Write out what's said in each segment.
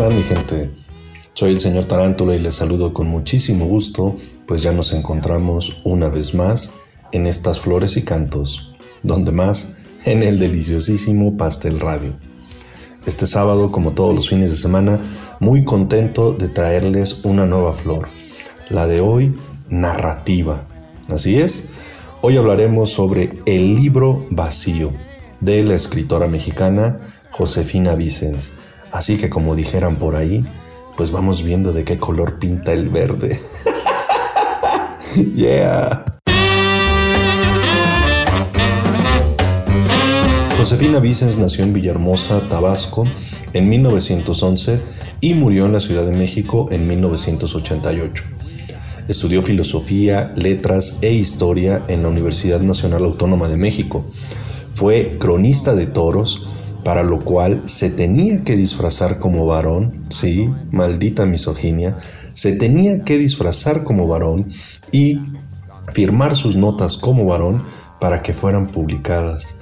están mi gente? Soy el señor Tarántula y les saludo con muchísimo gusto, pues ya nos encontramos una vez más en estas flores y cantos, donde más en el deliciosísimo Pastel Radio. Este sábado, como todos los fines de semana, muy contento de traerles una nueva flor, la de hoy, narrativa. Así es, hoy hablaremos sobre El libro vacío de la escritora mexicana Josefina Vicens Así que como dijeran por ahí, pues vamos viendo de qué color pinta el verde. yeah. Josefina Vicens nació en Villahermosa, Tabasco, en 1911 y murió en la Ciudad de México en 1988. Estudió filosofía, letras e historia en la Universidad Nacional Autónoma de México. Fue cronista de toros, para lo cual se tenía que disfrazar como varón, sí, maldita misoginia, se tenía que disfrazar como varón y firmar sus notas como varón para que fueran publicadas.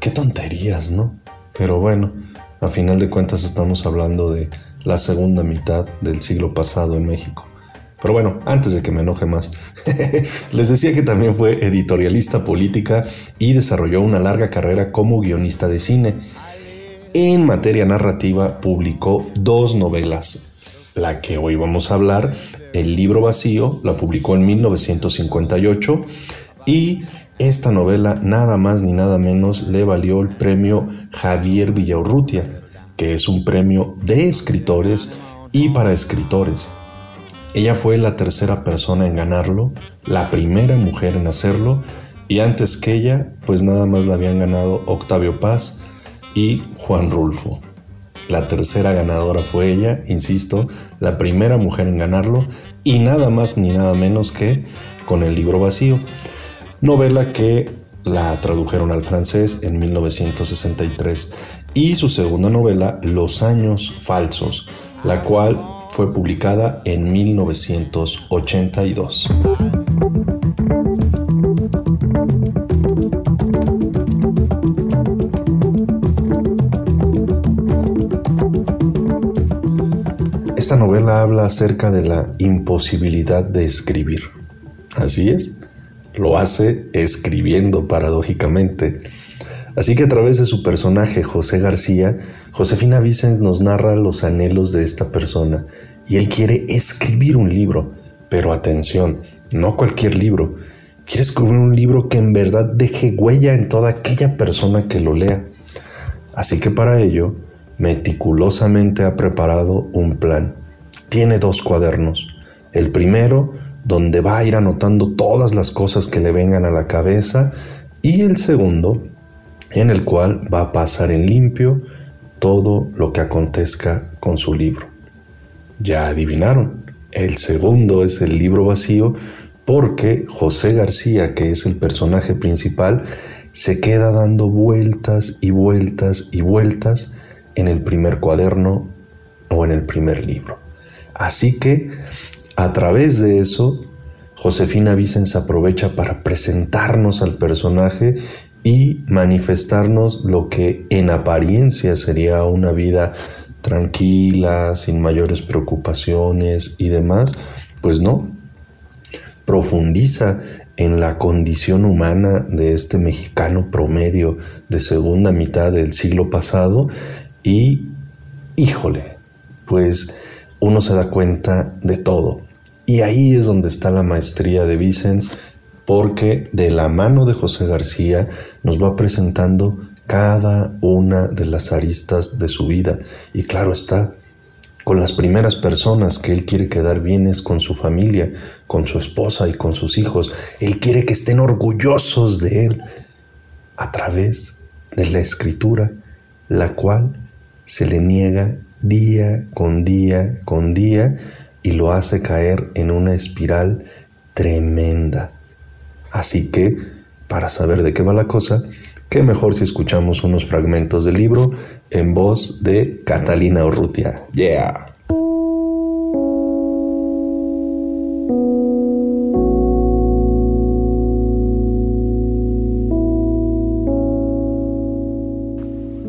Qué tonterías, ¿no? Pero bueno, a final de cuentas estamos hablando de la segunda mitad del siglo pasado en México. Pero bueno, antes de que me enoje más, les decía que también fue editorialista política y desarrolló una larga carrera como guionista de cine. En materia narrativa publicó dos novelas. La que hoy vamos a hablar, El libro vacío, la publicó en 1958 y esta novela nada más ni nada menos le valió el premio Javier Villaurrutia, que es un premio de escritores y para escritores. Ella fue la tercera persona en ganarlo, la primera mujer en hacerlo, y antes que ella, pues nada más la habían ganado Octavio Paz, y Juan Rulfo. La tercera ganadora fue ella, insisto, la primera mujer en ganarlo y nada más ni nada menos que con el libro vacío, novela que la tradujeron al francés en 1963 y su segunda novela Los años falsos, la cual fue publicada en 1982. Esta novela habla acerca de la imposibilidad de escribir. Así es, lo hace escribiendo paradójicamente. Así que a través de su personaje José García, Josefina Vicens nos narra los anhelos de esta persona y él quiere escribir un libro, pero atención, no cualquier libro, quiere escribir un libro que en verdad deje huella en toda aquella persona que lo lea. Así que para ello, meticulosamente ha preparado un plan. Tiene dos cuadernos. El primero, donde va a ir anotando todas las cosas que le vengan a la cabeza, y el segundo, en el cual va a pasar en limpio todo lo que acontezca con su libro. Ya adivinaron, el segundo es el libro vacío porque José García, que es el personaje principal, se queda dando vueltas y vueltas y vueltas en el primer cuaderno o en el primer libro. Así que a través de eso, Josefina Vicens aprovecha para presentarnos al personaje y manifestarnos lo que en apariencia sería una vida tranquila, sin mayores preocupaciones y demás, pues no. Profundiza en la condición humana de este mexicano promedio de segunda mitad del siglo pasado y, híjole, pues uno se da cuenta de todo. Y ahí es donde está la maestría de Vicens, porque de la mano de José García nos va presentando cada una de las aristas de su vida. Y claro está, con las primeras personas que él quiere quedar bien es con su familia, con su esposa y con sus hijos. Él quiere que estén orgullosos de él a través de la escritura, la cual se le niega día con día con día y lo hace caer en una espiral tremenda. Así que, para saber de qué va la cosa, qué mejor si escuchamos unos fragmentos del libro en voz de Catalina Urrutia. Yeah.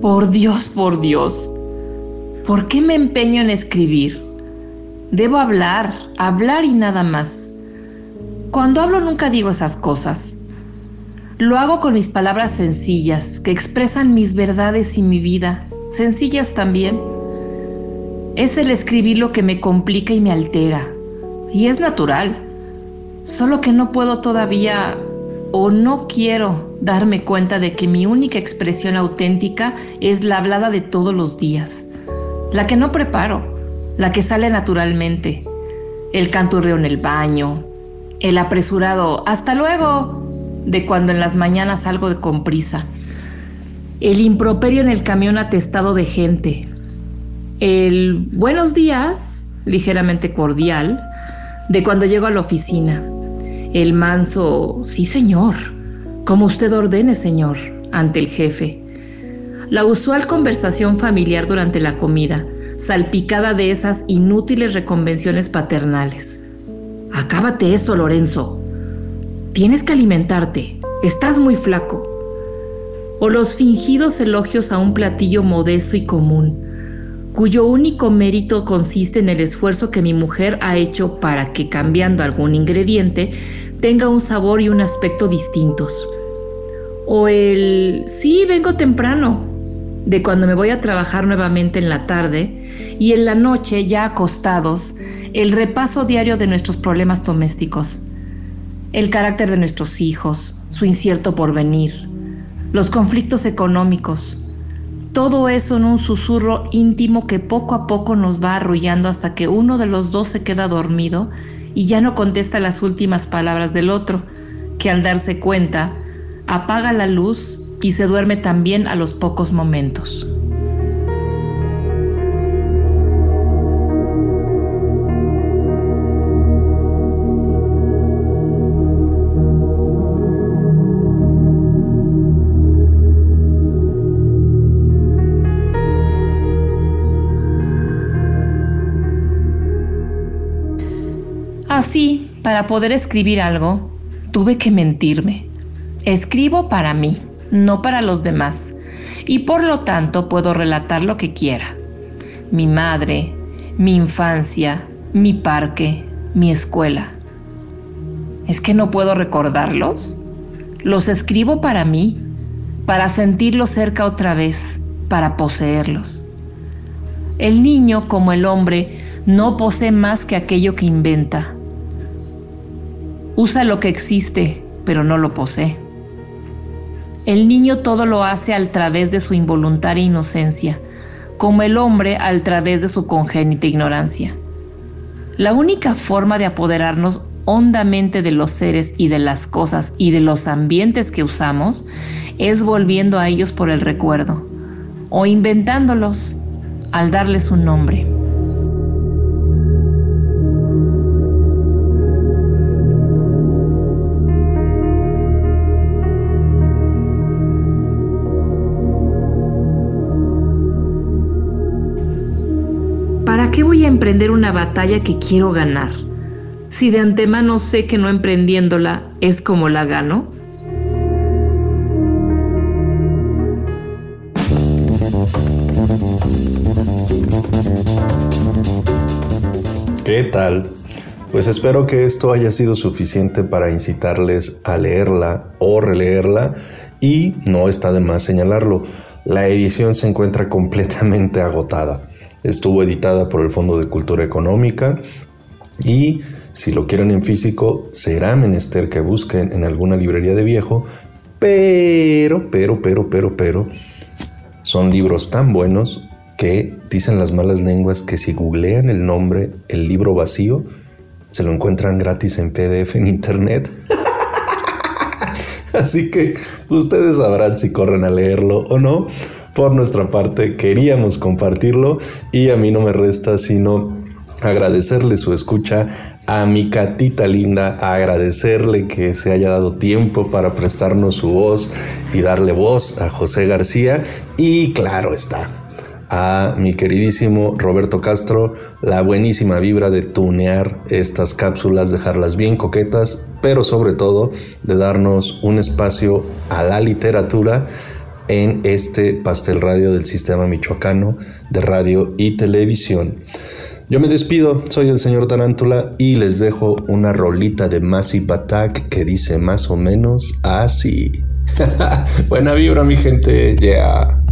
Por Dios, por Dios. ¿Por qué me empeño en escribir? Debo hablar, hablar y nada más. Cuando hablo nunca digo esas cosas. Lo hago con mis palabras sencillas, que expresan mis verdades y mi vida, sencillas también. Es el escribir lo que me complica y me altera. Y es natural. Solo que no puedo todavía o no quiero darme cuenta de que mi única expresión auténtica es la hablada de todos los días la que no preparo, la que sale naturalmente, el canturreo en el baño, el apresurado hasta luego de cuando en las mañanas salgo de comprisa, el improperio en el camión atestado de gente, el buenos días, ligeramente cordial, de cuando llego a la oficina, el manso, sí señor, como usted ordene señor, ante el jefe, la usual conversación familiar durante la comida, salpicada de esas inútiles reconvenciones paternales. Acábate eso, Lorenzo. Tienes que alimentarte. Estás muy flaco. O los fingidos elogios a un platillo modesto y común, cuyo único mérito consiste en el esfuerzo que mi mujer ha hecho para que, cambiando algún ingrediente, tenga un sabor y un aspecto distintos. O el sí, vengo temprano, de cuando me voy a trabajar nuevamente en la tarde y en la noche, ya acostados, el repaso diario de nuestros problemas domésticos, el carácter de nuestros hijos, su incierto porvenir, los conflictos económicos, todo eso en un susurro íntimo que poco a poco nos va arrullando hasta que uno de los dos se queda dormido y ya no contesta las últimas palabras del otro, que al darse cuenta apaga la luz y se duerme también a los pocos momentos. Así, para poder escribir algo, tuve que mentirme. Escribo para mí no para los demás, y por lo tanto puedo relatar lo que quiera. Mi madre, mi infancia, mi parque, mi escuela. ¿Es que no puedo recordarlos? Los escribo para mí, para sentirlos cerca otra vez, para poseerlos. El niño, como el hombre, no posee más que aquello que inventa. Usa lo que existe, pero no lo posee. El niño todo lo hace al través de su involuntaria inocencia, como el hombre al través de su congénita ignorancia. La única forma de apoderarnos hondamente de los seres y de las cosas y de los ambientes que usamos es volviendo a ellos por el recuerdo o inventándolos al darles un nombre. Batalla que quiero ganar? Si de antemano sé que no emprendiéndola es como la gano. ¿Qué tal? Pues espero que esto haya sido suficiente para incitarles a leerla o releerla y no está de más señalarlo, la edición se encuentra completamente agotada. Estuvo editada por el Fondo de Cultura Económica y si lo quieren en físico será menester que busquen en alguna librería de viejo, pero, pero, pero, pero, pero, son libros tan buenos que dicen las malas lenguas que si googlean el nombre, el libro vacío, se lo encuentran gratis en PDF en internet. Así que ustedes sabrán si corren a leerlo o no por nuestra parte queríamos compartirlo y a mí no me resta sino agradecerle su escucha a mi catita linda, agradecerle que se haya dado tiempo para prestarnos su voz y darle voz a José García. Y claro está, a mi queridísimo Roberto Castro la buenísima vibra de tunear estas cápsulas, dejarlas bien coquetas, pero sobre todo de darnos un espacio a la literatura en este pastel radio del sistema michoacano de radio y televisión. Yo me despido, soy el señor Tarántula y les dejo una rolita de Massive Attack que dice más o menos así. Buena vibra mi gente, ya.